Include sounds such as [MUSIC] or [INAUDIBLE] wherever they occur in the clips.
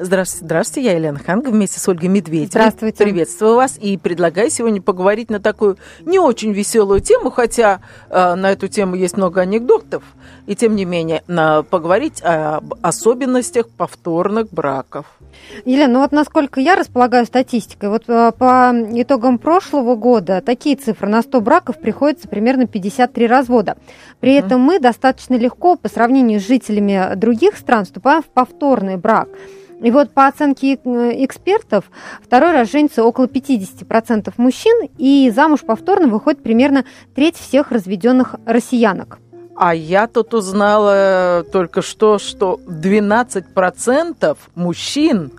Здравствуйте, здравствуйте, я Елена Ханга вместе с Ольгой Медведевой. Здравствуйте. Приветствую вас и предлагаю сегодня поговорить на такую не очень веселую тему, хотя э, на эту тему есть много анекдотов, и тем не менее на, поговорить об особенностях повторных браков. Елена, ну вот насколько я располагаю статистикой, вот э, по итогам прошлого года такие цифры на 100 браков приходится примерно 53 развода. При этом мы достаточно легко по сравнению с жителями других стран вступаем в повторный брак. И вот по оценке э, экспертов, второй раз женится около 50% мужчин, и замуж повторно выходит примерно треть всех разведенных россиянок. А я тут узнала только что, что 12% мужчин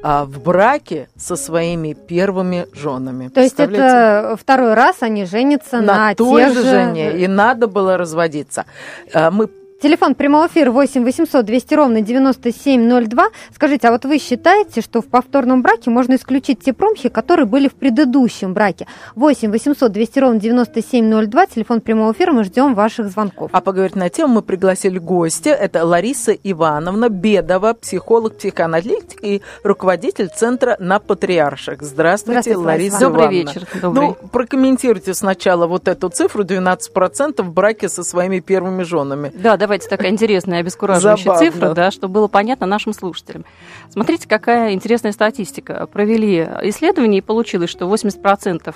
а, в браке со своими первыми женами. То есть это второй раз они женятся на, на той же жене, и надо было разводиться. А, мы Телефон прямого эфира 8 800 200 ровно 9702. Скажите, а вот вы считаете, что в повторном браке можно исключить те промахи, которые были в предыдущем браке? 8 800 200 ровно 9702. Телефон прямого эфира. Мы ждем ваших звонков. А поговорить на тему мы пригласили гостя. Это Лариса Ивановна Бедова, психолог, психоаналитик и руководитель центра на Патриарших. Здравствуйте, Здравствуйте Лариса Добрый Ивановна. вечер. Добрый. Ну, прокомментируйте сначала вот эту цифру 12% в браке со своими первыми женами. Да, давайте такая интересная, обескураживающая Забавно. цифра, да, чтобы было понятно нашим слушателям. Смотрите, какая интересная статистика. Провели исследование, и получилось, что 80%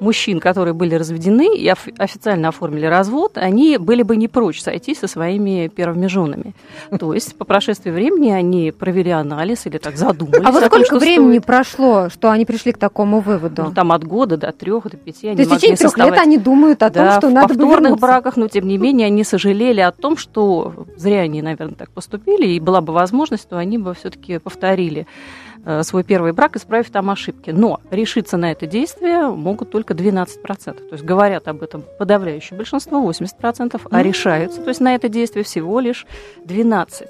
мужчин, которые были разведены и оф- официально оформили развод, они были бы не прочь сойти со своими первыми женами. То есть по прошествии времени они провели анализ или так задумались. А вот сколько времени прошло, что они пришли к такому выводу? Ну, там от года до трех, до пяти. они То есть в течение трех лет они думают о том, что в надо бы повторных браках, но тем не менее они сожалели о том, что зря они, наверное, так поступили, и была бы возможность, то они бы все-таки повторили э, свой первый брак, исправив там ошибки. Но решиться на это действие могут только 12%. То есть говорят об этом подавляющее большинство, 80%, а решаются, то есть на это действие всего лишь 12%.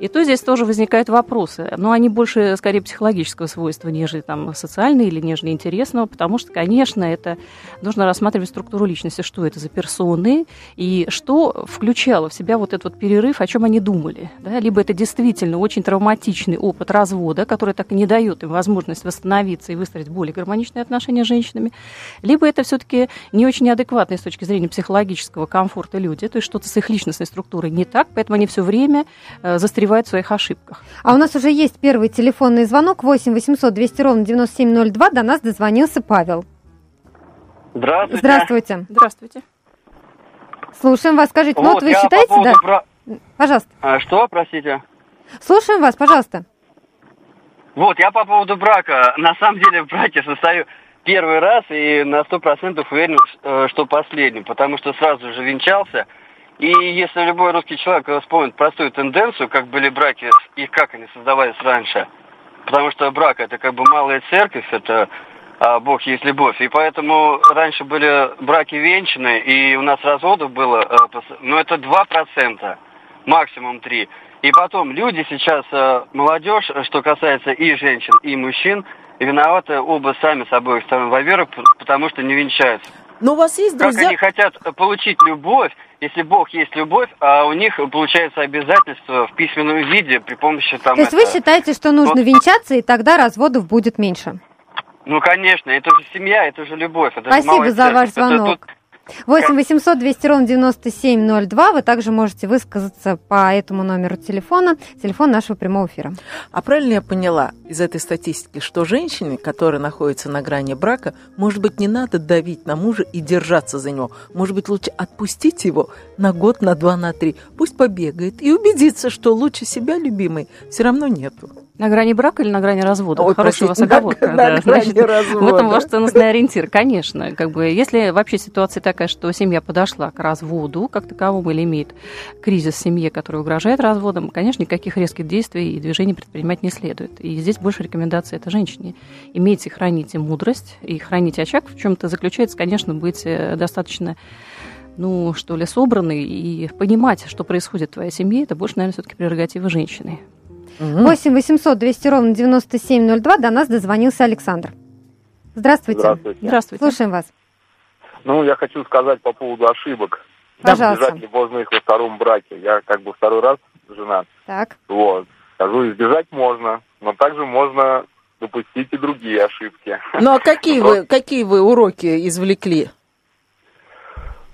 И то здесь тоже возникают вопросы. Но они больше, скорее, психологического свойства, нежели там социальные или нежели интересного, потому что, конечно, это нужно рассматривать структуру личности, что это за персоны и что включало в себя вот этот вот перерыв, о чем они думали. Да? Либо это действительно очень травматичный опыт развода, который так и не дает им возможность восстановиться и выстроить более гармоничные отношения с женщинами, либо это все-таки не очень адекватные с точки зрения психологического комфорта люди, то есть что-то с их личностной структурой не так, поэтому они все время э, застревают в своих ошибках. А у нас уже есть первый телефонный звонок 8 800 200 ровно 9702. До нас дозвонился Павел. Здравствуйте. Здравствуйте. Здравствуйте. Слушаем вас. Скажите, ну вот вы считаете, по да? бра- Пожалуйста. А, что, простите? Слушаем вас, пожалуйста. Вот, я по поводу брака. На самом деле в браке состою первый раз и на сто процентов уверен, э, что последний, потому что сразу же венчался. И если любой русский человек вспомнит простую тенденцию, как были браки и как они создавались раньше, потому что брак это как бы малая церковь, это а, Бог есть любовь. И поэтому раньше были браки венчаны, и у нас разводов было, э, ну это 2%, максимум 3%. И потом люди сейчас, э, молодежь, что касается и женщин, и мужчин, виноваты оба сами с обоих сторон. Во-первых, потому что не венчаются. Но у вас есть Как друзья... они хотят получить любовь, если Бог есть любовь, а у них получается обязательство в письменном виде при помощи там... То есть вы это- считаете, что нужно Вот. венчаться, и тогда разводов будет меньше? Ну, конечно, это же семья, это же любовь. Это же Спасибо малая за ваш церковь. Это звонок. тут 8 800 200 ровно 9702. Вы также можете высказаться по этому номеру телефона. Телефон нашего прямого эфира. А правильно я поняла из этой статистики, что женщине, которая находится на грани брака, может быть, не надо давить на мужа и держаться за него. Может быть, лучше отпустить его на год, на два, на три. Пусть побегает и убедится, что лучше себя любимой все равно нету. На грани брака или на грани развода? Ой, Хорошая у вас простите, на- оговорка. [LAUGHS] на да. грани Значит, В развода. этом ваш ценностный ориентир, конечно. Как бы, если вообще ситуация такая, что семья подошла к разводу, как таковому, или имеет кризис в семье, который угрожает разводом, конечно, никаких резких действий и движений предпринимать не следует. И здесь больше рекомендация это женщине. Имейте, храните мудрость и храните очаг. В чем-то заключается, конечно, быть э, достаточно ну, что ли, собранной и понимать, что происходит в твоей семье, это больше, наверное, все-таки прерогатива женщины. 8 800 200 ровно 9702. До нас дозвонился Александр. Здравствуйте. Здравствуйте. Здравствуйте. Слушаем вас. Ну, я хочу сказать по поводу ошибок. Пожалуйста. избежать ли можно их во втором браке. Я как бы второй раз женат. Так. Вот. Скажу, избежать можно, но также можно допустить и другие ошибки. Ну а какие вы, какие вы уроки извлекли?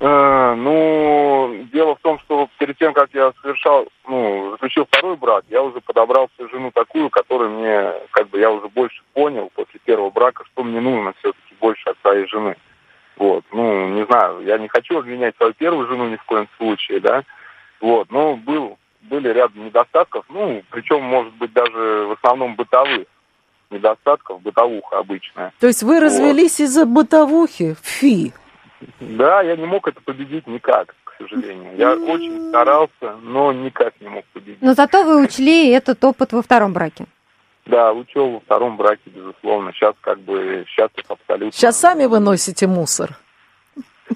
Э, Ну, дело в том, что перед тем, как я совершал, ну, заключил второй брак, я уже подобрал себе жену такую, которую мне, как бы, я уже больше понял после первого брака, что мне нужно все-таки больше от своей жены. Вот, ну, не знаю, я не хочу обвинять свою первую жену ни в коем случае, да, вот, но был, были ряд недостатков, ну, причем, может быть, даже в основном бытовых недостатков, бытовуха обычная. То есть вы развелись из-за бытовухи? Фи. Да, я не мог это победить никак, к сожалению. Я очень старался, но никак не мог победить. Но зато вы учли этот опыт во втором браке. Да, учел во втором браке, безусловно. Сейчас как бы счастлив абсолютно. Сейчас сами выносите мусор.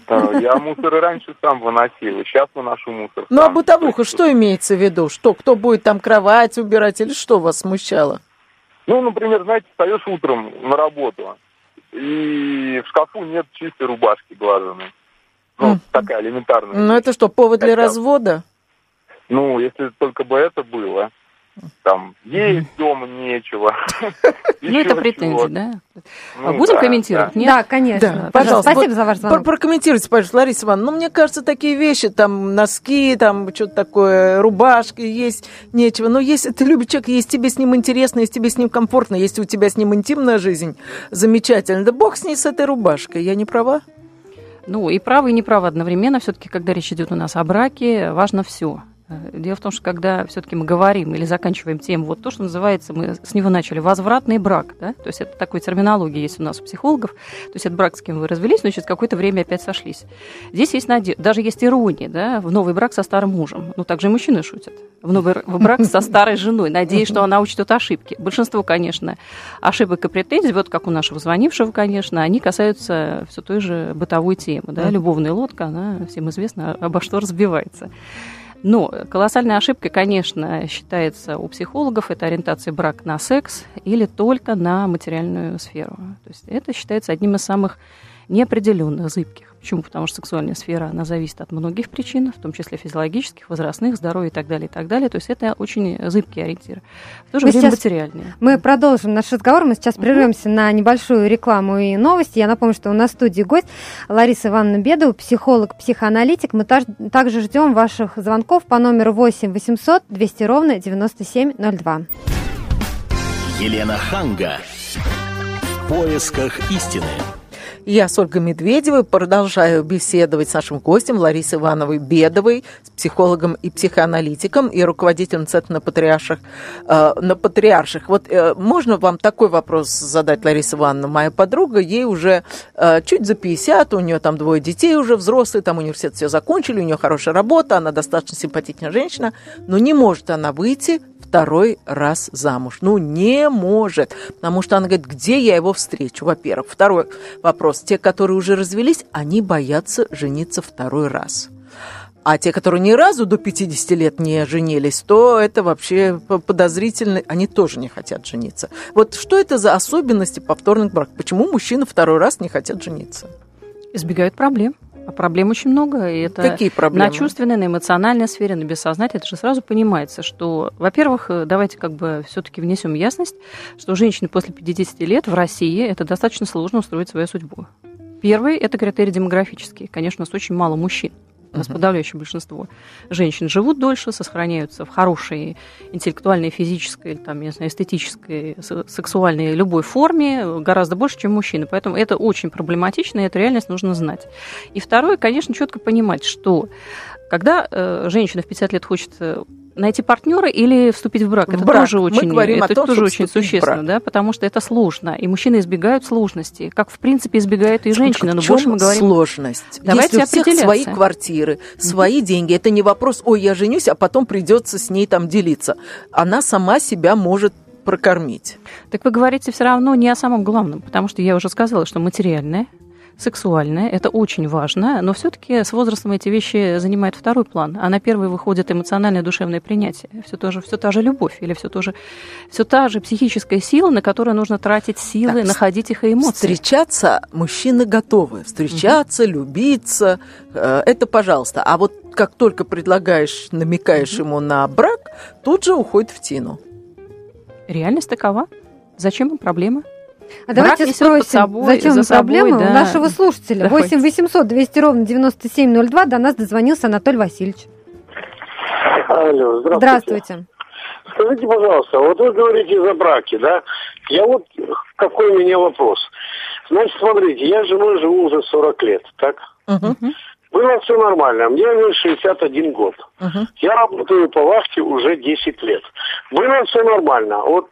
Да, Я мусор и раньше сам выносил, и сейчас выношу мусор Ну а бытовуха, что имеется в виду? Что, кто будет там кровать убирать или что вас смущало? Ну, например, знаете, встаешь утром на работу, и в шкафу нет чистой рубашки глаженной. Ну, Мгм. такая элементарная. Ну это что, повод для развода? Ну, если только бы это было. Там, есть дома нечего. [LAUGHS] Ну, это претензии, да? Ну, А Будем да, комментировать? да. Нет? Да, конечно. Да, пожалуйста. Спасибо за ваш звонок. Прокомментируйте, пожалуйста, Лариса Ивановна. Ну, мне кажется, такие вещи, там, носки, там, что-то такое, рубашки, есть нечего. Но если ты любишь человека, если тебе с ним интересно, если тебе с ним комфортно, если у тебя с ним интимная жизнь, замечательно. Да бог с ней, с этой рубашкой. Я не права? Ну, и право, и неправо одновременно. Все-таки, когда речь идет у нас о браке, важно все. Дело в том, что когда все-таки мы говорим или заканчиваем тему, вот то, что называется, мы с него начали, возвратный брак, да, то есть это такой терминология есть у нас у психологов, то есть это брак, с кем вы развелись, но через какое-то время опять сошлись. Здесь есть надежда, даже есть ирония, да, в новый брак со старым мужем, ну, также и мужчины шутят, в новый в брак со старой женой, надеясь, что она учтет ошибки. Большинство, конечно, ошибок и претензий, вот как у нашего звонившего, конечно, они касаются все той же бытовой темы, да, любовная лодка, она всем известна, обо что разбивается. Но колоссальной ошибкой, конечно, считается у психологов, это ориентация брак на секс или только на материальную сферу. То есть это считается одним из самых неопределенных, зыбких. Почему? Потому что сексуальная сфера, она зависит от многих причин, в том числе физиологических, возрастных, здоровья и так далее, и так далее. То есть это очень зыбкий ориентир. В то же Мы время сейчас- материальные. Мы продолжим наш разговор. Мы сейчас прервемся на небольшую рекламу и новости. Я напомню, что у нас в студии гость Лариса Ивановна Бедова, психолог, психоаналитик. Мы таж- также ждем ваших звонков по номеру 8 800 200 ровно 9702. Елена Ханга. В поисках истины. Я с Ольгой Медведевой продолжаю беседовать с нашим гостем Ларисой Ивановой Бедовой, с психологом и психоаналитиком и руководителем Центра на патриарших. э, на патриарших. Вот э, можно вам такой вопрос задать, Лариса Ивановна? Моя подруга, ей уже э, чуть за 50, у нее там двое детей уже взрослые, там университет все закончили, у нее хорошая работа, она достаточно симпатичная женщина, но не может она выйти второй раз замуж. Ну, не может. Потому что она говорит, где я его встречу, во-первых. Второй вопрос. Те, которые уже развелись, они боятся жениться второй раз. А те, которые ни разу до 50 лет не женились, то это вообще подозрительно. Они тоже не хотят жениться. Вот что это за особенности повторных браков? Почему мужчины второй раз не хотят жениться? Избегают проблем. А проблем очень много. И это Какие проблемы? На чувственной, на эмоциональной сфере, на бессознательной. Это же сразу понимается, что, во-первых, э, давайте как бы все-таки внесем ясность, что женщине после 50 лет в России это достаточно сложно устроить свою судьбу. Первый – это критерий демографический. Конечно, у нас очень мало мужчин. У нас подавляющее большинство женщин живут дольше, сохраняются в хорошей интеллектуальной, физической, там, не знаю, эстетической, сексуальной любой форме гораздо больше, чем мужчины. Поэтому это очень проблематично, и эту реальность нужно знать. И второе, конечно, четко понимать, что когда э, женщина в 50 лет хочет э, найти партнера или вступить в брак, В это брак. тоже Мы очень, о это том, тоже очень существенно, да, потому что это сложно, и мужчины избегают сложности, как в принципе избегают и женщины, но в чем больше мы говорим сложность. Давайте Если у всех свои квартиры, свои деньги, это не вопрос, ой, я женюсь, а потом придется с ней там делиться. Она сама себя может прокормить. Так вы говорите все равно не о самом главном, потому что я уже сказала, что материальное, сексуальное, это очень важно, но все-таки с возрастом эти вещи занимают второй план, а на первый выходит эмоциональное душевное принятие. Все, то же, все та же любовь или все, то же, все та же психическая сила, на которую нужно тратить силы, так, находить их и эмоции. Встречаться мужчины готовы. Встречаться, угу. любиться, э, это пожалуйста. А вот как только предлагаешь, намекаешь угу. ему на брак, тут же уходит в тину. Реальность такова. Зачем им проблема? А давайте спросим, собой, зачем за проблемы собой, да. у нашего слушателя. 8 800 200 ровно 9702 до нас дозвонился Анатолий Васильевич. Алло, здравствуйте. Здравствуйте. Скажите, пожалуйста, вот вы говорите за браки, да? Я вот, какой у меня вопрос. Значит, смотрите, я с женой живу уже 40 лет, так? Угу. Было все нормально. Мне 61 год. Угу. Я работаю по вахте уже 10 лет. Было все нормально. Вот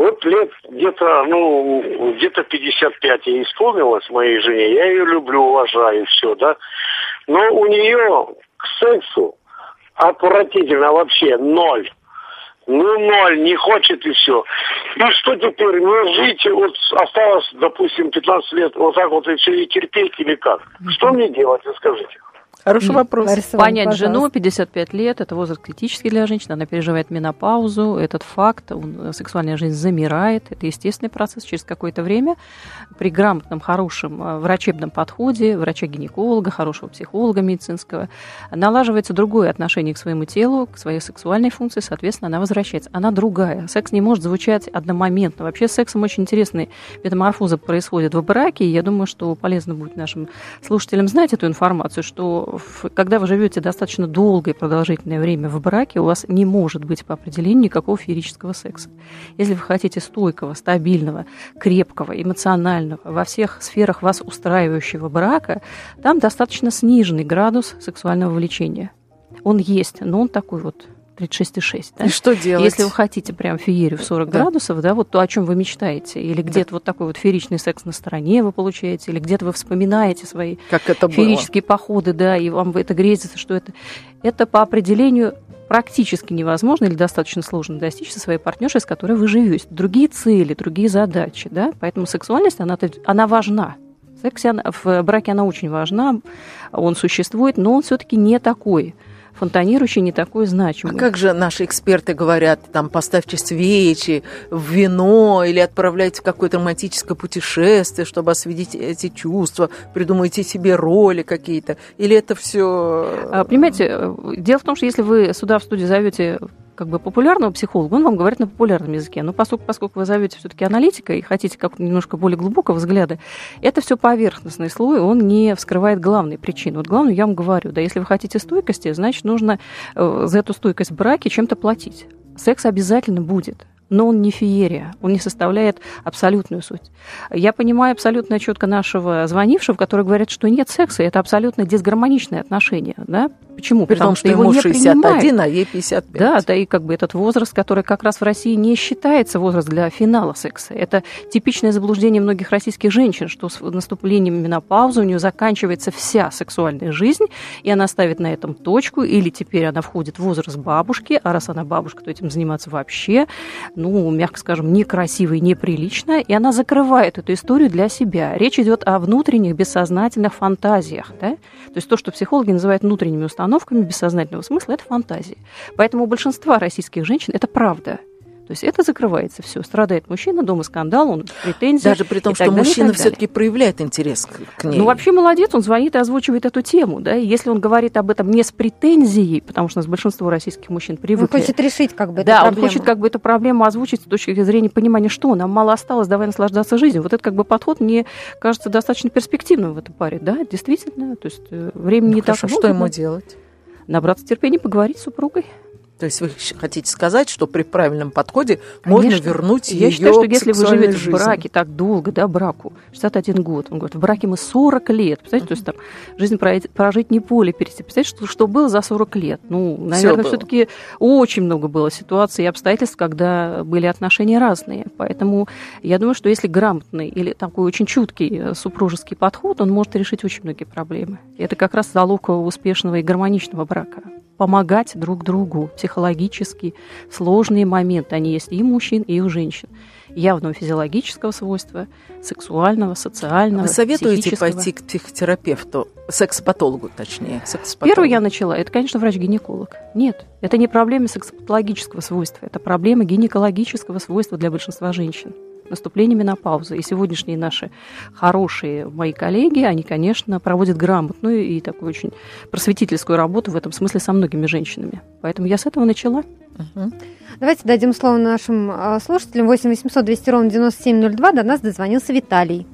вот лет где-то, ну, где-то 55 ей исполнилось моей жене. Я ее люблю, уважаю, все, да. Но у нее к сексу отвратительно вообще ноль. Ну, ноль, не хочет и все. И что теперь? Мне жить, вот осталось, допустим, 15 лет, вот так вот и все, и терпеть или как? Что мне делать, скажите? Хороший вопрос. Лариса Понять пожалуйста. жену, 55 лет, это возраст критический для женщины, она переживает менопаузу, этот факт, он, сексуальная жизнь замирает, это естественный процесс через какое-то время. При грамотном, хорошем э, врачебном подходе, врача-гинеколога, хорошего психолога медицинского, налаживается другое отношение к своему телу, к своей сексуальной функции, соответственно, она возвращается. Она другая. Секс не может звучать одномоментно. Вообще с сексом очень интересные метаморфозы происходят в браке, и я думаю, что полезно будет нашим слушателям знать эту информацию, что когда вы живете достаточно долгое и продолжительное время в браке, у вас не может быть по определению никакого феерического секса. Если вы хотите стойкого, стабильного, крепкого, эмоционального, во всех сферах вас устраивающего брака, там достаточно сниженный градус сексуального влечения. Он есть, но он такой вот 36,6. Да? И что делать? Если вы хотите прям феерию в 40 да. градусов, да, вот то, о чем вы мечтаете, или где-то да. вот такой вот фееричный секс на стороне вы получаете, или где-то вы вспоминаете свои как это феерические было. походы, да, и вам это грезится, что это, это по определению практически невозможно или достаточно сложно достичь со своей партнершей, с которой вы живете. Другие цели, другие задачи, да, поэтому сексуальность, она, она важна. В сексе, в браке она очень важна, он существует, но он все-таки не такой – фонтанирующий, не такой значимый. А как же наши эксперты говорят, там, поставьте свечи в вино или отправляйте в какое-то романтическое путешествие, чтобы осветить эти чувства, придумайте себе роли какие-то, или это все... А, понимаете, э, дело в том, что если вы сюда в студию зовете как бы популярного психолога, он вам говорит на популярном языке. Но поскольку, поскольку вы зовете все-таки аналитика и хотите как немножко более глубокого взгляда, это все поверхностный слой, он не вскрывает главные причины. Вот главное я вам говорю, да, если вы хотите стойкости, значит, нужно э, за эту стойкость в браке чем-то платить. Секс обязательно будет но он не феерия, он не составляет абсолютную суть. Я понимаю абсолютно четко нашего звонившего, который говорит, что нет секса, это абсолютно дисгармоничные отношения. Да? Почему? При Потому том, что, что ему 61, принимает. а ей 55. Да, да, и как бы этот возраст, который как раз в России не считается возраст для финала секса. Это типичное заблуждение многих российских женщин, что с наступлением менопаузы у нее заканчивается вся сексуальная жизнь, и она ставит на этом точку, или теперь она входит в возраст бабушки, а раз она бабушка, то этим заниматься вообще ну, мягко скажем, некрасиво и неприлично, и она закрывает эту историю для себя. Речь идет о внутренних бессознательных фантазиях. Да? То есть то, что психологи называют внутренними установками бессознательного смысла, это фантазии. Поэтому у большинства российских женщин это правда – то есть это закрывается все. Страдает мужчина, дома скандал, он претензии. Даже при том, что далее, мужчина все-таки проявляет интерес к ней. Ну, вообще молодец, он звонит и озвучивает эту тему. Да? И если он говорит об этом не с претензией, потому что у нас большинство российских мужчин привыкли. Он хочет решить как бы эту да, проблему. он хочет как бы эту проблему озвучить с точки зрения понимания, что нам мало осталось, давай наслаждаться жизнью. Вот этот как бы подход мне кажется достаточно перспективным в этой паре. Да, действительно. То есть э, времени ну, не хорошо, так много. Что ему делать? Набраться терпения, поговорить с супругой. То есть вы хотите сказать, что при правильном подходе Конечно. можно вернуть Я ее считаю, что если вы живете жизни. в браке так долго, да, браку, 61 год, он говорит, в браке мы 40 лет, представляете, uh-huh. то есть там жизнь прожить не поле перейти. Представляете, что, что было за 40 лет? Ну, наверное, все таки очень много было ситуаций и обстоятельств, когда были отношения разные. Поэтому я думаю, что если грамотный или такой очень чуткий э, супружеский подход, он может решить очень многие проблемы. И это как раз залог успешного и гармоничного брака. помогать друг другу психологически. Сложные моменты, они есть и у мужчин, и у женщин. Явного физиологического свойства, сексуального, социального, Вы советуете пойти к психотерапевту, секс-патологу точнее? Первое я начала, это, конечно, врач-гинеколог. Нет, это не проблема сексопатологического свойства, это проблема гинекологического свойства для большинства женщин наступления менопаузы. И сегодняшние наши хорошие мои коллеги, они, конечно, проводят грамотную и такую очень просветительскую работу в этом смысле со многими женщинами. Поэтому я с этого начала. Угу. Давайте дадим слово нашим а, слушателям. 8 800 200 ровно 9702. До нас дозвонился Виталий.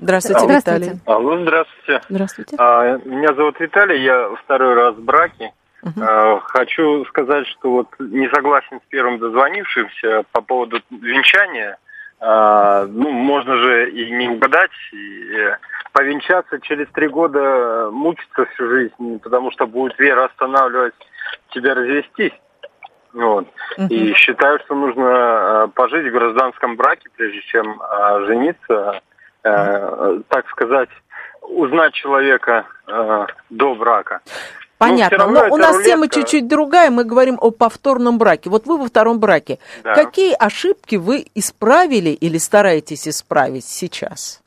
Здравствуйте, здравствуйте. Виталий. Алло, здравствуйте. Здравствуйте. А, меня зовут Виталий, я второй раз в браке. Uh-huh. Хочу сказать, что вот не согласен с первым дозвонившимся по поводу венчания. А, ну, можно же и не угадать, и э, повенчаться через три года мучиться всю жизнь, потому что будет вера останавливать тебя развестись. Вот. Uh-huh. И считаю, что нужно э, пожить в гражданском браке, прежде чем жениться, uh-huh. так сказать, узнать человека до брака. Понятно, но, но у нас рулетка. тема чуть-чуть другая, мы говорим о повторном браке. Вот вы во втором браке. Да. Какие ошибки вы исправили или стараетесь исправить сейчас?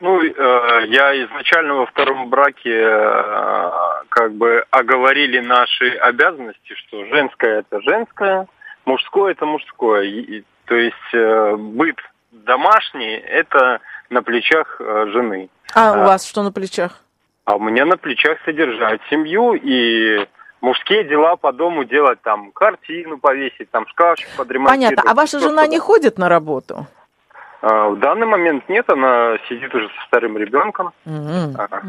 Ну, э, я изначально во втором браке э, как бы оговорили наши обязанности, что женское это женское, мужское это мужское. И, то есть э, быт домашний это на плечах э, жены. А, а у вас что на плечах? А у меня на плечах содержать семью и мужские дела по дому делать, там, картину повесить, там, шкафчик подремонтировать. Понятно. А ваша жена не ходит на работу? А, в данный момент нет, она сидит уже со вторым ребенком. Mm-hmm. А,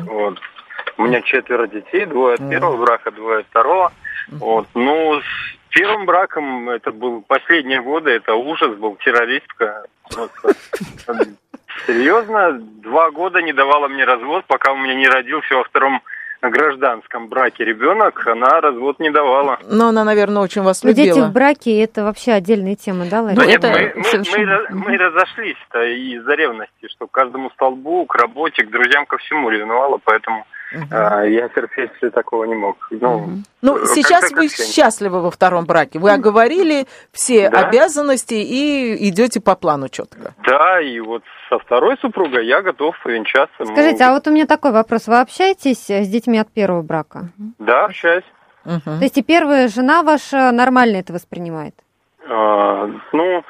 вот. У меня четверо детей, двое от mm-hmm. первого брака, двое от второго. Mm-hmm. Вот. Ну, с первым браком это был последние годы, это ужас был, террористка. Серьезно, два года не давала мне развод, пока у меня не родился во втором гражданском браке ребенок, она развод не давала. Но она, наверное, очень вас любила. Дети в браке – это вообще отдельная тема, да, Лариса? Да, нет, мы, мы, мы, мы разошлись-то из-за ревности, что к каждому столбу, к работе, к друзьям, ко всему ревновала, поэтому угу. а, я терпеть такого не мог. Ну, угу. ну сейчас вы счастливы во втором браке. Вы оговорили все да. обязанности и идете по плану четко. Да, и вот со второй супругой я готов венчаться. Скажите, а вот у меня такой вопрос. Вы общаетесь с детьми от первого брака? Да, общаюсь. Угу. То есть и первая жена ваша нормально это воспринимает? А, ну,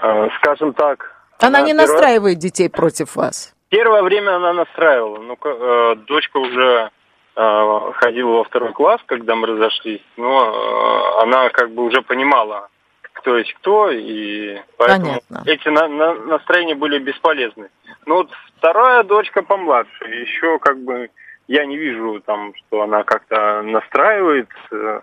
а, скажем так. Она, она не первое... настраивает детей против вас? Первое время она настраивала. Ну, э, дочка уже э, ходила во второй класс, когда мы разошлись, но э, она как бы уже понимала, кто есть кто, и поэтому Понятно. эти на, на, настроения были бесполезны. Ну вот вторая дочка помладше, еще как бы я не вижу там, что она как-то настраивает,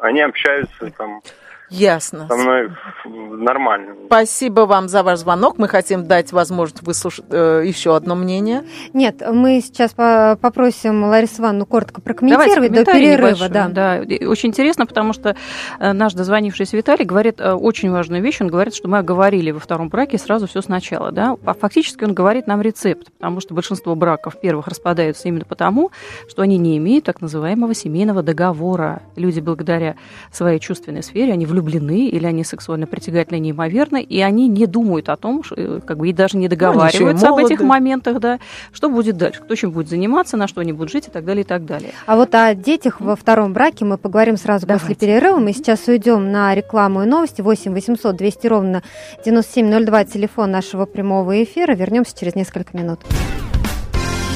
они общаются там Ясно. Со мной нормально. Спасибо вам за ваш звонок. Мы хотим дать возможность выслушать э, еще одно мнение. Нет, мы сейчас по попросим Ларису Ивановну коротко прокомментировать до перерыва. Да. да. Очень интересно, потому что э, наш дозвонившийся Виталий говорит э, очень важную вещь. Он говорит, что мы оговорили во втором браке сразу все сначала. Да? А фактически он говорит нам рецепт, потому что большинство браков первых распадаются именно потому, что они не имеют так называемого семейного договора. Люди благодаря своей чувственной сфере, они в влюблены, или они сексуально притягательны неимоверны, и они не думают о том, что, э, как бы, и даже не договариваются об этих моментах, да, что будет дальше, кто чем будет заниматься, на что они будут жить и так далее, и так далее. А вот о детях во втором браке мы поговорим сразу Давайте. после перерыва. Мы сейчас уйдем на рекламу и новости. 8 800 200 ровно 9702, телефон нашего прямого эфира. Вернемся через несколько минут.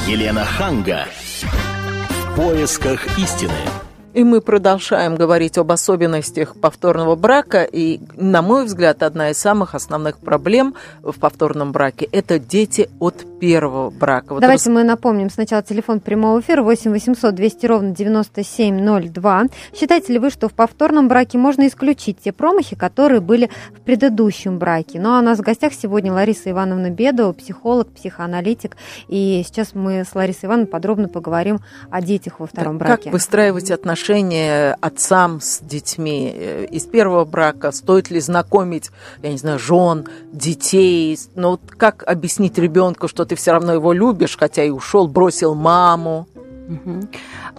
Елена Ханга. В поисках истины. И мы продолжаем говорить об особенностях повторного брака. И, на мой взгляд, одна из самых основных проблем в повторном браке – это дети от первого брака. Вот Давайте рас... мы напомним сначала телефон прямого эфира 8 800 200 ровно 9702. Считаете ли вы, что в повторном браке можно исключить те промахи, которые были в предыдущем браке? Ну, а у нас в гостях сегодня Лариса Ивановна Бедова, психолог, психоаналитик. И сейчас мы с Ларисой Ивановной подробно поговорим о детях во втором да, браке. Как выстраивать отношения отношения отцам с детьми э, из первого брака? Стоит ли знакомить, я не знаю, жен, детей? Ну, вот как объяснить ребенку, что ты все равно его любишь, хотя и ушел, бросил маму?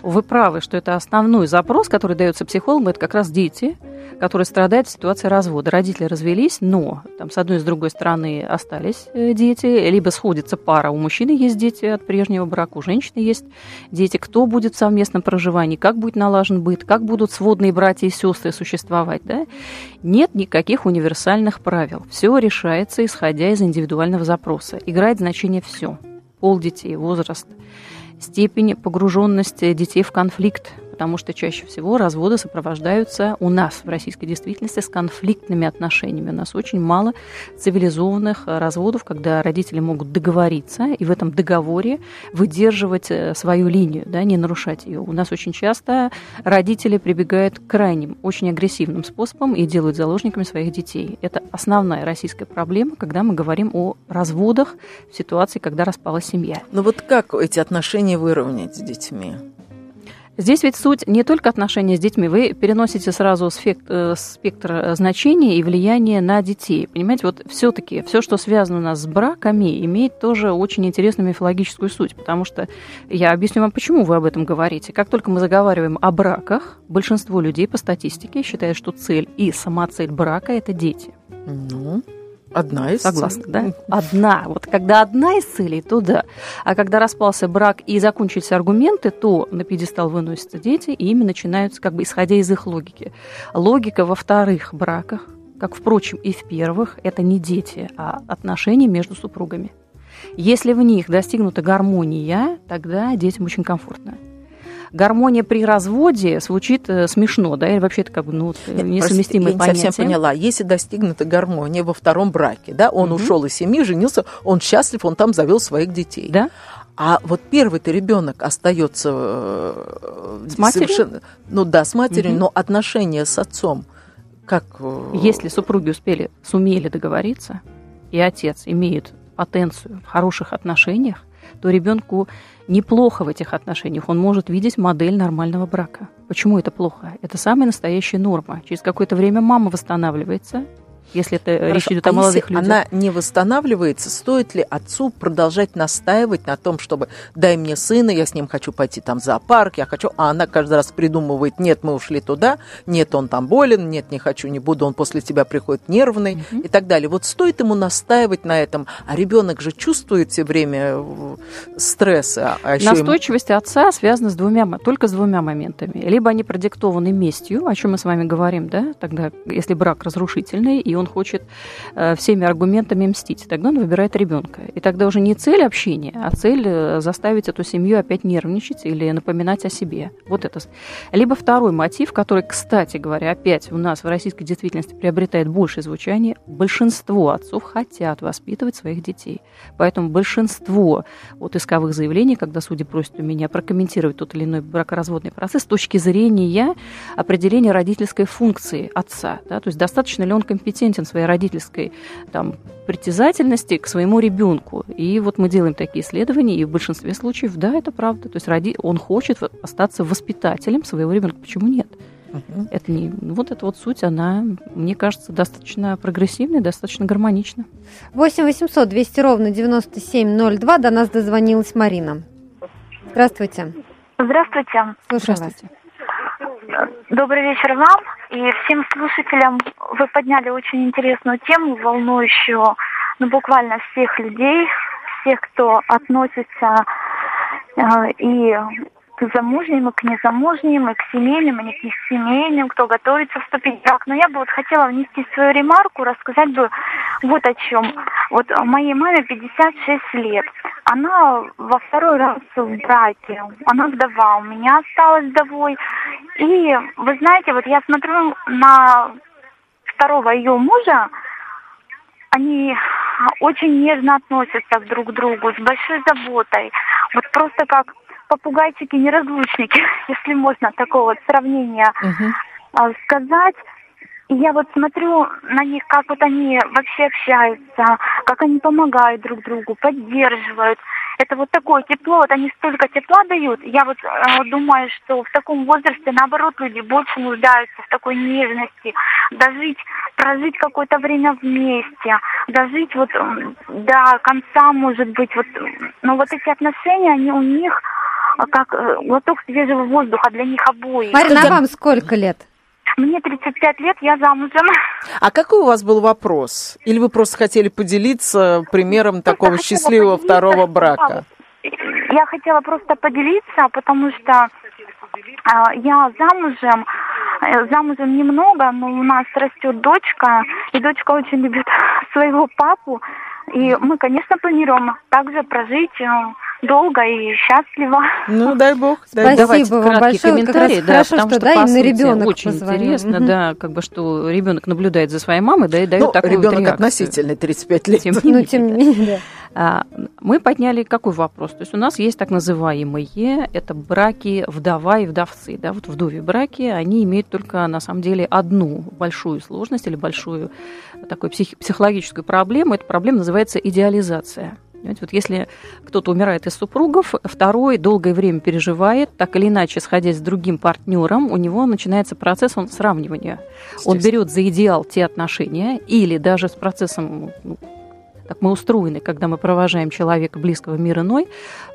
Вы правы, что это основной запрос, который дается психологу, это как раз дети, которые страдают в ситуации развода. Родители развелись, но там с одной и с другой стороны остались э, дети, либо сходится пара, у мужчины есть дети от прежнего брака, у женщины есть дети. Кто будет в совместном проживании, как будет налажен быт, как будут сводные братья и сестры существовать, да? Нет никаких универсальных правил. Все решается, исходя из индивидуального запроса. Играет значение все. Пол детей, возраст, степень погруженности детей в конфликт, потому что чаще всего разводы сопровождаются у нас в российской действительности с конфликтными отношениями. У нас очень мало цивилизованных разводов, когда родители могут договориться и в этом договоре выдерживать э, свою линию, да, не нарушать ее. У нас очень часто родители прибегают к крайним, очень агрессивным способам и делают заложниками своих детей. Это основная российская проблема, когда мы говорим о разводах в ситуации, когда распалась семья. Но ну вот как эти отношения выровнять с детьми? Здесь ведь суть не только отношения с детьми, вы переносите сразу спектр, э, спектр э, значений и влияния на детей. Понимаете, вот все-таки все, что связано у нас с браками, имеет тоже очень интересную мифологическую суть, потому что я объясню вам, почему вы об этом говорите. Как только мы заговариваем о браках, большинство людей по статистике считают, что цель и сама цель брака – это дети. Ну, Одна из Согласна, да? Одна. Вот когда одна из целей, то да. А когда распался брак и закончились аргументы, то на пьедестал выносятся дети, и ими начинаются, как бы исходя из их логики. Логика во вторых браках, как, впрочем, и в первых, это не дети, а отношения между супругами. Если в них достигнута гармония, тогда детям очень комфортно гармония при разводе звучит э, смешно, да, или вообще это как бы ну, Нет, несовместимое понятие. Я не совсем поняла. Если достигнута гармония во втором браке, да, он угу. ушел из семьи, женился, он счастлив, он там завел своих детей. Да. А вот первый-то ребенок остается э, с матерью? Совершенно, ну да, с матерью, угу. но отношения с отцом как? Э, Если супруги успели, сумели договориться, и отец имеет потенцию в хороших отношениях, то ребенку неплохо в этих отношениях. Он может видеть модель нормального брака. Почему это плохо? Это самая настоящая норма. Через какое-то время мама восстанавливается, если это Хорошо. речь идет о а молодых если людях. она не восстанавливается, стоит ли отцу продолжать настаивать на том, чтобы дай мне сына, я с ним хочу пойти там в зоопарк, я хочу, а она каждый раз придумывает, нет, мы ушли туда, нет, он там болен, нет, не хочу, не буду, он после тебя приходит нервный угу. и так далее. Вот стоит ему настаивать на этом, а ребенок же чувствует все время э, стресса. А Настойчивость ему... отца связана с двумя, только с двумя моментами. Либо они продиктованы местью, о чем мы с вами говорим, да, тогда, если брак разрушительный, и он он хочет э, всеми аргументами мстить. Тогда он выбирает ребенка. И тогда уже не цель общения, а цель э, заставить эту семью опять нервничать или напоминать о себе. Вот это. Либо второй мотив, который, кстати говоря, опять у нас в российской действительности приобретает большее звучание. Большинство отцов хотят воспитывать своих детей. Поэтому большинство вот исковых заявлений, когда судьи просят у меня прокомментировать тот или иной бракоразводный процесс с точки зрения определения родительской функции отца. Да, то есть достаточно ли он компетентен компетентен своей родительской там, притязательности к своему ребенку. И вот мы делаем такие исследования, и в большинстве случаев, да, это правда. То есть роди... он хочет остаться воспитателем своего ребенка. Почему нет? uh Это не, вот эта вот суть, она, мне кажется, достаточно прогрессивная, достаточно гармонична. 8 800 200 ровно 9702. До нас дозвонилась Марина. Здравствуйте. Здравствуйте. Слушаю Здравствуйте. вас. Добрый вечер вам и всем слушателям. Вы подняли очень интересную тему, волнующую ну, буквально всех людей, всех, кто относится э, и к замужним, и к незамужним, и к семейным, и не к семейным, кто готовится вступить в брак. Но я бы вот хотела внести свою ремарку, рассказать бы вот о чем. Вот моей маме 56 лет. Она во второй раз в браке. Она вдова. У меня осталась вдовой. И вы знаете, вот я смотрю на второго ее мужа, они очень нежно относятся друг к другу, с большой заботой. Вот просто как попугайчики-неразлучники, [LAUGHS] если можно такого вот сравнения uh-huh. сказать. И я вот смотрю на них, как вот они вообще общаются, как они помогают друг другу, поддерживают. Это вот такое тепло, вот они столько тепла дают. Я вот э, думаю, что в таком возрасте, наоборот, люди больше нуждаются в такой нежности, дожить, прожить какое-то время вместе, дожить вот до конца, может быть, вот, но вот эти отношения, они у них как э, глоток свежего воздуха для них обоих. Марина, а вам сколько лет? Мне 35 лет, я замужем. А какой у вас был вопрос? Или вы просто хотели поделиться примером такого счастливого второго брака? Я хотела просто поделиться, потому что а, я замужем, э, замужем немного, но у нас растет дочка, и дочка очень любит [LAUGHS] своего папу. И мы, конечно, планируем также прожить э, долго и счастливо. Ну, дай бог. Дай. Давайте Спасибо вам краткий большое. Как раз комментарий, да, хорошо, потому что, что, да, именно сути, ребенок очень позвонил. интересно, Мгм. да, как бы что ребенок наблюдает за своей мамой, да, и дает Ну, такую вот ребенок реакцию. относительный, 35 лет. Тем не Ну, менее. тем не менее, да. А, Мы подняли какой вопрос? То есть у нас есть так называемые, это браки вдова и вдовцы. Да? Вот вдове браки, они имеют только на самом деле одну большую сложность или большую такую псих- психологическую проблему. Эта проблема называется идеализация. Понимаете, вот если кто-то умирает из супругов, второй долгое время переживает, так или иначе, сходясь с другим партнером, у него начинается процесс он сравнивания. Он берет за идеал те отношения, или даже с процессом ну, так мы устроены, когда мы провожаем человека близкого мир иной,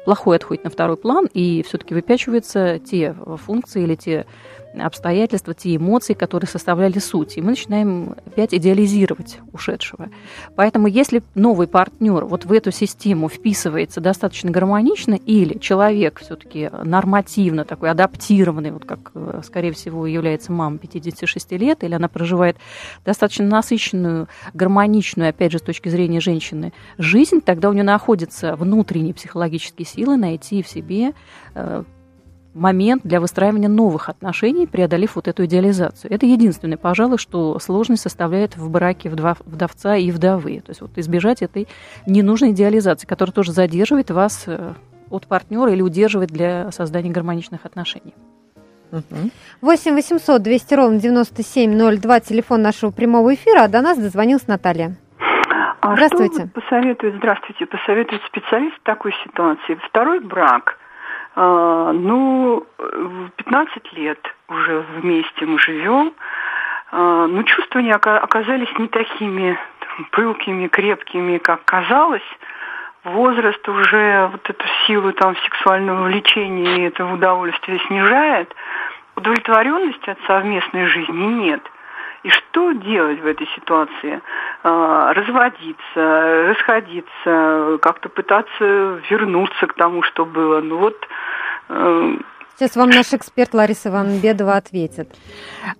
плохой отходит на второй план, и все-таки выпячиваются те функции или те обстоятельства, те эмоции, которые составляли суть. И мы начинаем опять идеализировать ушедшего. Поэтому если новый партнер вот в эту систему вписывается достаточно гармонично, или человек все-таки нормативно такой адаптированный, вот как, э, скорее всего, является мама 56 лет, или она проживает достаточно насыщенную, гармоничную, опять же, с точки зрения женщины, жизнь, тогда у нее находятся внутренние психологические силы найти в себе э, момент для выстраивания новых отношений, преодолев вот эту идеализацию. Это единственное, пожалуй, что сложность составляет в браке вдов- вдовца и вдовы. То есть вот избежать этой ненужной идеализации, которая тоже задерживает вас э, от партнера или удерживает для создания гармоничных отношений. Мгм. 8 800 200 ровно 9702, телефон нашего прямого эфира, а до нас дозвонилась Наталья. А Здравствуйте. Что посоветует, здравствуйте, посоветует специалист в такой ситуации? Второй брак. А, ну, в 15 лет уже вместе мы живем. А, ну, ока- оказались не такими там, пылкими, крепкими, как казалось. Возраст уже вот эту силу там сексуального влечения и этого удовольствия снижает. Удовлетворенности от совместной жизни нет. И что делать в этой ситуации? А, Разводиться, расходиться, как-то пытаться вернуться к тому, что было. Ну вот э, Сейчас вам наш эксперт Лариса Ивановна Бедова ответит.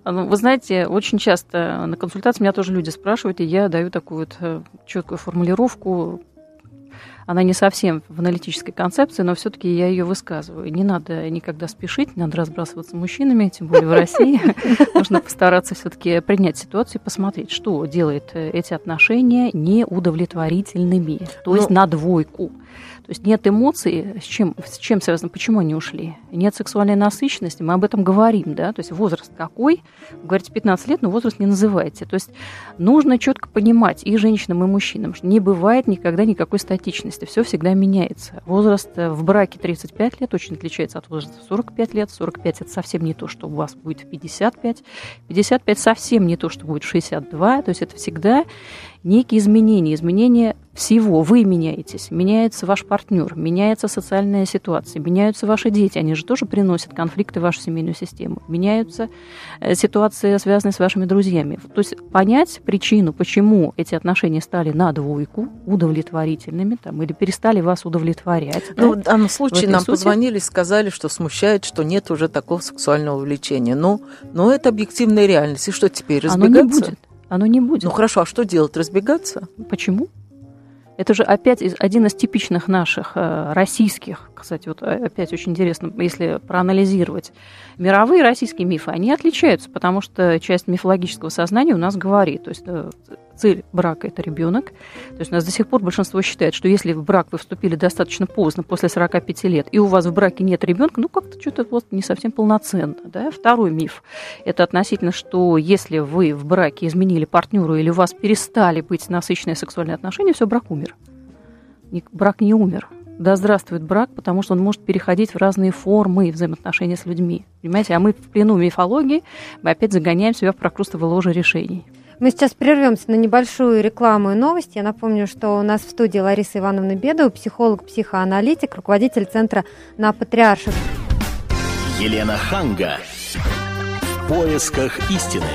Ну, Вы знаете, очень часто на консультации меня тоже люди спрашивают, и я даю такую вот э, четкую формулировку. Она не совсем в аналитической концепции, но все-таки я ее высказываю. Не надо никогда спешить, не надо разбрасываться мужчинами, тем более в России. [LAUGHS] Нужно постараться все-таки принять ситуацию и посмотреть, что делает э, эти отношения неудовлетворительными, то есть Ну, на двойку. То есть нет эмоций, с чем, с чем связано, почему они ушли? Нет сексуальной насыщенности, мы об этом говорим, да, то есть возраст какой, Вы говорите 15 лет, но возраст не называете. То есть нужно четко понимать и женщинам, и мужчинам, что не бывает никогда никакой статичности, все всегда меняется. Возраст э, в браке 35 лет очень отличается от возраста 45 лет, 45 это совсем не то, что у вас будет в 55, 55 совсем не то, что будет в 62, то есть это всегда некие изменения, изменения всего. Вы меняетесь, меняется ваш партнер, меняется социальная ситуация, меняются ваши дети, они же тоже приносят конфликты в вашу семейную систему, меняются э, ситуации, связанные с вашими друзьями. То есть понять причину, почему эти отношения стали на двойку удовлетворительными там, или перестали вас удовлетворять. да. Ну, в данном случае этой нам сути. позвонили сказали, что смущает, что нет уже такого сексуального влечения. Ну, но это объективная реальность. И что теперь, Оно не разбегаться? будет. Оно не будет. Ну хорошо, а что делать? Разбегаться? Почему? Это же опять один из типичных наших э, российских, кстати, вот э, опять очень интересно, если проанализировать мировые российские мифы, они отличаются, потому что часть мифологического сознания у нас говорит, то есть э, цель брака – это ребенок. То есть у нас до сих пор большинство считает, что если в брак вы вступили достаточно поздно, после 45 лет, и у вас в браке нет ребенка, ну как-то что-то вот не совсем полноценно. Да? Второй миф – это относительно, что если вы в браке изменили партнеру или у вас перестали быть насыщенные сексуальные отношения, все, брак умер. Брак не умер. Да здравствует брак, потому что он может переходить в разные формы взаимоотношения с людьми. Понимаете, а мы в плену мифологии, мы опять загоняем себя в прокрустово ложе решений. Мы сейчас прервемся на небольшую рекламу и новость. Я напомню, что у нас в студии Лариса Ивановна Бедова, психолог, психоаналитик, руководитель центра на Патриарших. Елена Ханга. В поисках истины.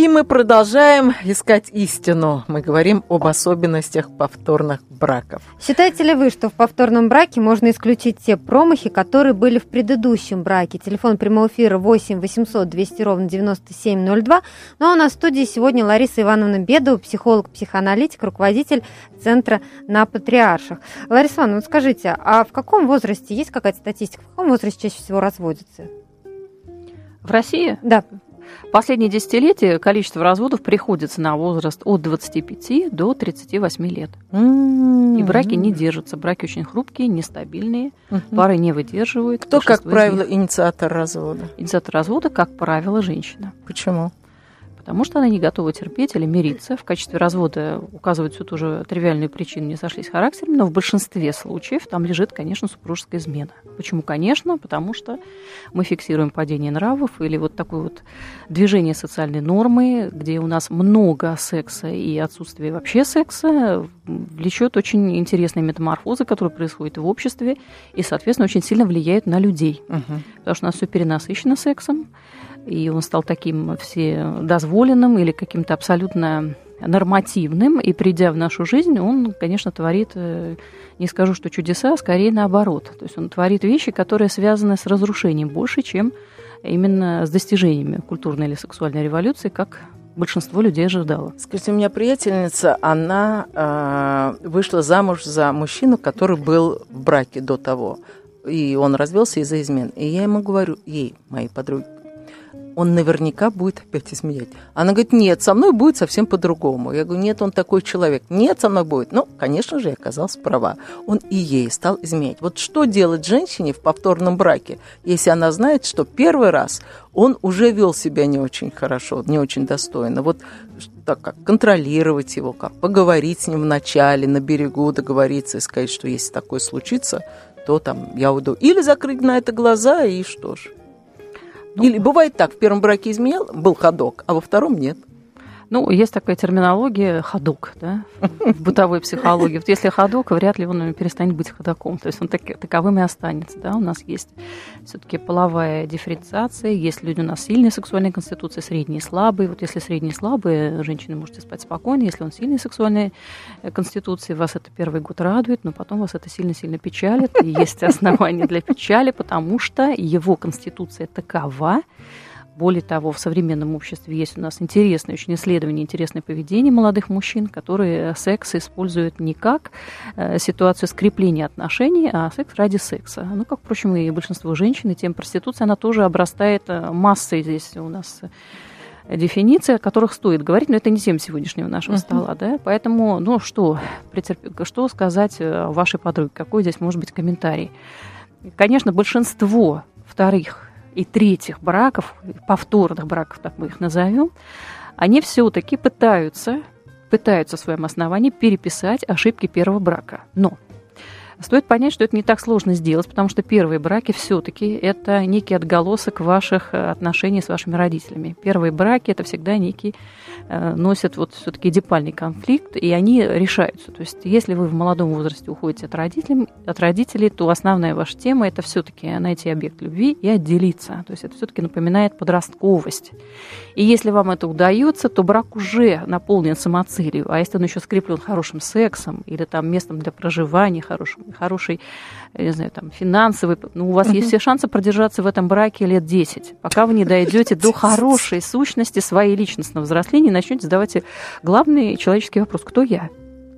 И мы продолжаем искать истину. Мы говорим об особенностях повторных браков. Считаете ли вы, что в повторном браке можно исключить те промахи, которые были в предыдущем браке? Телефон прямого эфира 8 800 200 ровно 9702. Ну а у нас в студии сегодня Лариса Ивановна Бедова, психолог, психоаналитик, руководитель Центра на Патриарших. Лариса Ивановна, вот скажите, а в каком возрасте, есть какая-то статистика, в каком возрасте чаще всего разводятся? В России? Да. Последние десятилетия количество разводов приходится на возраст от 25 до 38 лет. М-м-м. И браки не держатся. Браки очень хрупкие, нестабильные, пары не выдерживают. Кто, как правило, инициатор развода? Инициатор развода, как правило, женщина. Почему? Потому что она не готова терпеть или мириться. В качестве развода указывают всю ту же тривиальную причину, не сошлись характерами, но в большинстве случаев там лежит, конечно, супружеская измена. Почему, конечно? Потому что мы фиксируем падение нравов или вот такое вот движение социальной нормы, где у нас много секса и отсутствие вообще секса, влечет очень интересные метаморфозы, которые происходят в обществе и, соответственно, очень сильно влияют на людей. Мгм. Потому что у нас все перенасыщено сексом, и он стал таким вседозволенным или каким-то абсолютно нормативным, и придя в нашу жизнь, он, конечно, творит, э, не скажу, что чудеса, а скорее наоборот. То есть он творит вещи, которые связаны с разрушением больше, чем именно с достижениями культурной или сексуальной революции, как большинство людей ожидало. Скажите, у меня приятельница, она э, вышла замуж за мужчину, который был в браке до того. И он развелся из-за измен. И я ему говорю, ей, моей подруге, он наверняка будет опять изменять. Она говорит, нет, со мной будет совсем по-другому. Я говорю, нет, он такой человек. Нет, со мной будет. Ну, конечно же, я оказалась права. Он и ей стал изменять. Вот что делать женщине в повторном браке, если она знает, что первый раз он уже вел себя не очень хорошо, не очень достойно. Вот так как контролировать его, как поговорить с ним вначале, на берегу договориться и сказать, что если такое случится, то там я уйду. Или закрыть на это глаза, и что ж. Или бывает так, в первом браке изменял, был ходок, а во втором нет. Ну, есть такая терминология ходок, да, в бытовой психологии. Вот если ходок, вряд ли он перестанет быть ходоком. То есть он так- таковым и останется, да. У нас есть все-таки половая дифференциация, есть люди у нас сильные сексуальные конституции, средние слабые. Вот если средние слабые, женщины можете спать спокойно. Если он сильной сексуальной э, конституции, вас это первый год радует, но потом вас это сильно-сильно печалит. И есть основания для печали, потому что его конституция такова, более того, в современном обществе есть у нас интересное очень исследование, интересное поведение молодых мужчин, которые секс используют не как э, ситуацию скрепления отношений, а секс ради секса. Ну, как, впрочем, и большинство женщин, и тем проституция, она тоже обрастает э, массой здесь у нас э, дефиниций, о которых стоит говорить, но это не тема сегодняшнего нашего Мгм. стола, да, поэтому, ну, что, претерп- что сказать э, вашей подруге, какой здесь может быть комментарий? Конечно, большинство вторых и третьих браков, повторных браков, так мы их назовем, они все-таки пытаются, пытаются в своем основании переписать ошибки первого брака. Но Стоит понять, что это не так сложно сделать, потому что первые браки все-таки это некий отголосок ваших э, отношений с вашими родителями. Первые браки это всегда некий носят вот все-таки депальный конфликт, и они решаются. То есть, если вы в молодом возрасте уходите от родителей, от родителей то основная ваша тема это все-таки найти объект любви и отделиться. То есть, это все-таки напоминает подростковость. И если вам это удается, то брак уже наполнен самоцелью. А если он еще скреплен хорошим сексом или там местом для проживания хорошим, хороший, я не знаю, там финансовый, ну, у вас есть все шансы продержаться в этом браке лет 10, пока вы не дойдете до хорошей сущности своей личностного взросления и начнете задавать главный человеческий вопрос: кто я?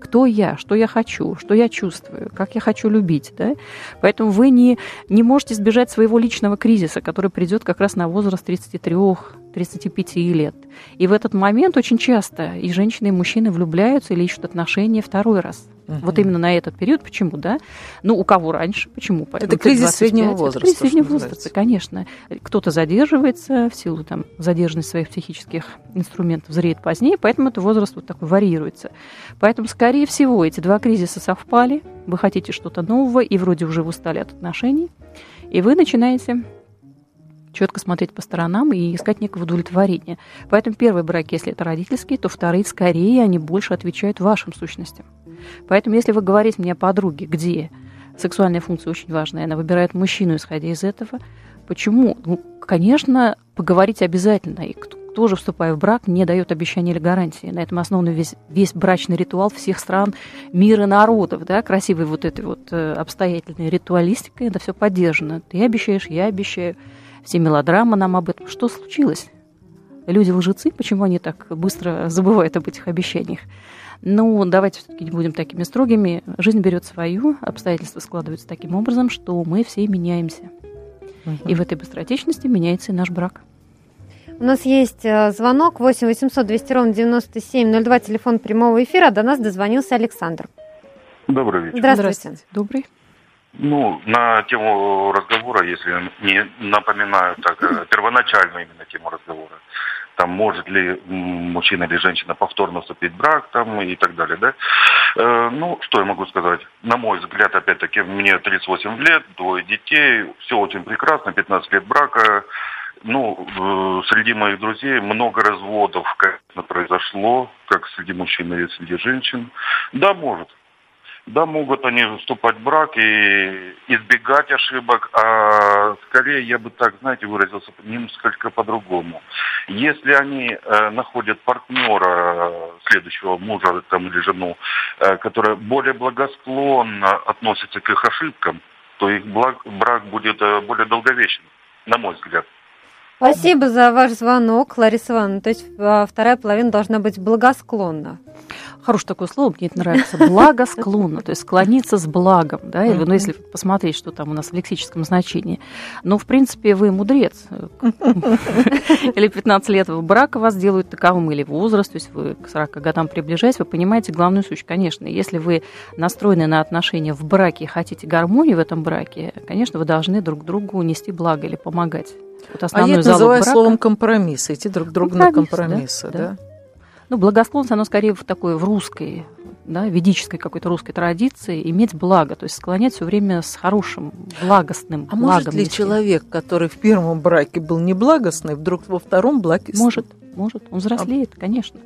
кто я, что я хочу, что я чувствую, как я хочу любить. Да? Поэтому вы не, не можете избежать своего личного кризиса, который придет как раз на возраст 33-35 лет. И в этот момент очень часто и женщины, и мужчины влюбляются или ищут отношения второй раз. Мгм. Вот именно на этот период. Почему, да? Ну, у кого раньше, почему? Это кризис 25, среднего это возраста, кризис среднего возраста, конечно. Кто-то задерживается в силу там, задержанности своих психических инструментов, зреет позднее, поэтому этот возраст вот такой варьируется. Поэтому, скорее всего, эти два кризиса совпали, вы хотите что-то нового, и вроде уже устали от отношений, и вы начинаете четко смотреть по сторонам и искать некого удовлетворения. Поэтому первый брак, если это родительский, то вторые скорее, они больше отвечают вашим сущностям. Поэтому если вы говорите мне о подруге, где сексуальная функция очень важная, она выбирает мужчину, исходя из этого, почему? Ну, конечно, поговорить обязательно. И кто, тоже, вступая в брак, не дает обещания или гарантии. На этом основан весь, весь брачный ритуал всех стран мира народов. Да? Красивой вот этой вот э, обстоятельной ритуалистикой это все поддержано. Ты обещаешь, я обещаю. Все мелодрамы нам об этом. Что случилось? Люди лжецы, почему они так быстро забывают об этих обещаниях? Ну, давайте все-таки не будем такими строгими. Жизнь берет свою, обстоятельства складываются таким образом, что мы все меняемся. Угу. И в этой быстротечности меняется и наш брак. У нас есть э, звонок 8 800 200 ровно 9702, телефон прямого эфира. До нас дозвонился Александр. Добрый вечер. Здравствуйте. Здравствуйте. Добрый. Ну, на тему разговора, если не напоминаю так, э, первоначальную именно тему разговора, там может ли мужчина или женщина повторно вступить в брак там и так далее, да. Э, ну, что я могу сказать? На мой взгляд, опять-таки, мне 38 лет, двое детей, все очень прекрасно, 15 лет брака. Ну, э, среди моих друзей много разводов, конечно, произошло, как среди мужчин и среди женщин. Да, может. Да, могут они вступать в брак и избегать ошибок, а скорее я бы так, знаете, выразился несколько по-другому. Если они э, находят партнера, следующего мужа там, или жену, э, которая более благосклонно относится к их ошибкам, то их брак будет э, более долговечным, на мой взгляд. Спасибо за ваш звонок, Лариса Ивановна. То есть а, вторая половина должна быть благосклонна. Хорошее такое слово, мне это нравится. Благосклонно, то есть склониться с благом, да, или, ну, если посмотреть, что там у нас в лексическом значении. Но, в принципе, вы мудрец. [LAUGHS] Или 15 лет брака вас делают таковым, или возраст, то есть вы к 40 годам приближаетесь, вы понимаете главную суть. Конечно, если вы настроены на отношения в браке и хотите гармонии в этом браке, конечно, вы должны друг другу нести благо или помогать. Вот а я это называю брака... словом компромисс, идти друг к другу на компромиссы, да? да? Ну, благословенство, оно скорее в такой в русской, да, ведической какой-то русской традиции, иметь благо, то есть склонять все время с хорошим, благостным. А может ли человек, который в первом браке был неблагостный, вдруг во втором браке... Может, может, он взрослеет, а... конечно.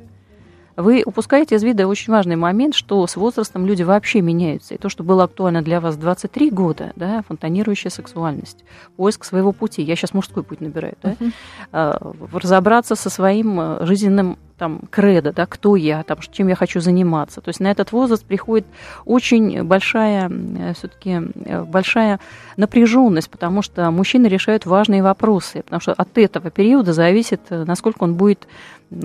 Вы упускаете из вида очень важный момент, что с возрастом люди вообще меняются. И то, что было актуально для вас 23 года, да, фонтанирующая сексуальность, поиск своего пути. Я сейчас мужской путь набираю, да, uh-huh. разобраться со своим э, жизненным там кредо, да, кто я, там, чем я хочу заниматься. То есть на этот возраст приходит очень большая, э, все-таки э, большая напряженность, потому что мужчины решают важные вопросы, потому что от этого периода зависит, насколько он будет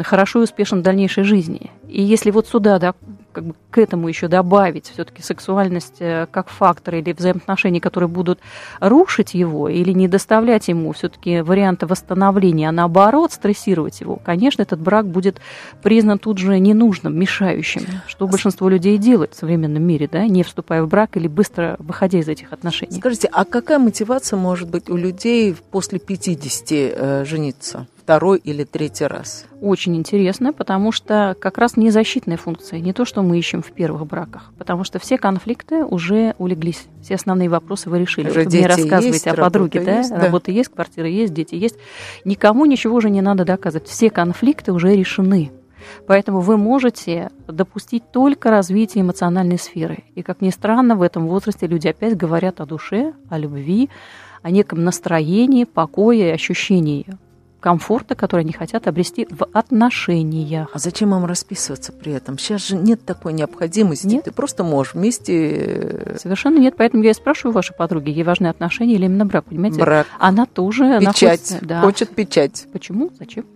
хорошо и успешен в дальнейшей жизни. И если вот сюда, да, как бы к этому еще добавить все-таки сексуальность э, как фактор или взаимоотношения, которые будут рушить его или не доставлять ему все-таки варианта восстановления, а наоборот стрессировать его, конечно, этот брак будет признан тут же ненужным, мешающим, что большинство людей делает в современном мире, да, не вступая в брак или быстро выходя из этих отношений. Скажите, а какая мотивация может быть у людей после 50 э, жениться? Второй или третий раз? Очень интересно, потому что как раз не защитная функция, не то, что мы ищем в первых браках, потому что все конфликты уже улеглись, все основные вопросы вы решили. Уже вы мне рассказываете есть, о подруге, да? Есть, да? Работа есть, квартира есть, дети есть. Никому ничего уже не надо доказывать. Все конфликты уже решены. Поэтому вы можете допустить только развитие эмоциональной сферы. И, как ни странно, в этом возрасте люди опять говорят о душе, о любви, о неком настроении, покое ощущении комфорта, который они хотят обрести в отношениях. А зачем им расписываться при этом? Сейчас же нет такой необходимости. Нет. Ты просто можешь вместе... Э, Совершенно нет. Поэтому я и спрашиваю вашей подруги, ей важны отношения или именно брак, понимаете? Брак. Она тоже печать. находится... Да. Хочет печать. Почему? Зачем?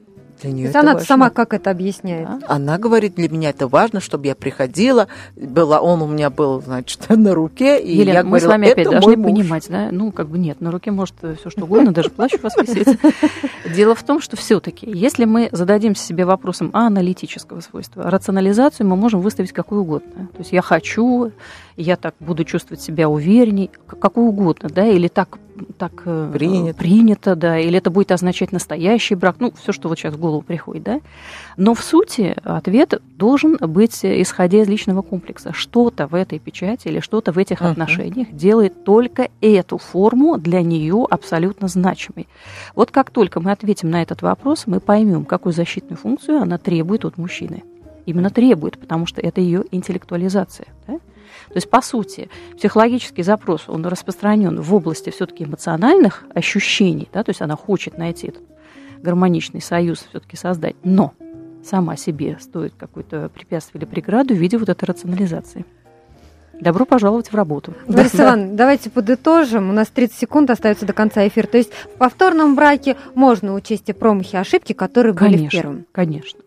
Для нее это она важно. сама как это объясняет? Да? Она говорит, для меня это важно, чтобы я приходила, была, он у меня был, значит, [LAUGHS] на руке, и Елена, я мы говорила, с вами опять должны муж. понимать, да, ну, как бы нет, на руке может все что угодно, даже плащ у вас висит. [LAUGHS] Дело в том, что все-таки, если мы зададимся себе вопросом аналитического свойства, рационализацию мы можем выставить какую угодно. То есть я хочу, я так буду чувствовать себя уверенней, какую угодно, да, или так так э, принято. принято, да, или это будет означать настоящий брак, ну, все, что вот сейчас в голову приходит, да. Но в сути ответ должен быть, исходя из личного комплекса. Что-то в этой печати или что-то в этих uh-huh. отношениях делает только эту форму для нее абсолютно значимой. Вот как только мы ответим на этот вопрос, мы поймем, какую защитную функцию она требует от мужчины. Именно требует, потому что это ее интеллектуализация. Да? То есть, по сути, психологический запрос, он распространен в области все-таки эмоциональных ощущений, да, то есть она хочет найти этот гармоничный союз все-таки создать, но сама себе стоит какое-то препятствие или преграду в виде вот этой рационализации. Добро пожаловать в работу. Борис да, да. давайте подытожим. У нас 30 секунд остается до конца эфира. То есть в повторном браке можно учесть и промахи, ошибки, которые конечно, были в первом. Конечно,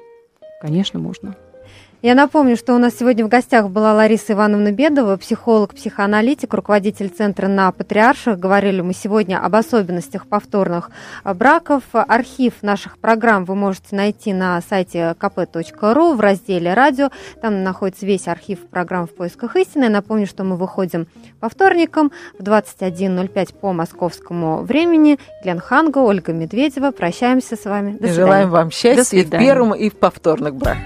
конечно, можно. Я напомню, что у нас сегодня в гостях была Лариса Ивановна Бедова, психолог, психоаналитик, руководитель Центра на Патриарших. Говорили мы сегодня об особенностях повторных браков. Архив наших программ вы можете найти на сайте kp.ru в разделе «Радио». Там находится весь архив программ «В поисках истины». Я напомню, что мы выходим по вторникам в 21.05 по московскому времени. Елена Ханга, Ольга Медведева. Прощаемся с вами. До свидания. Желаем вам счастья и в первом, и в повторных браках.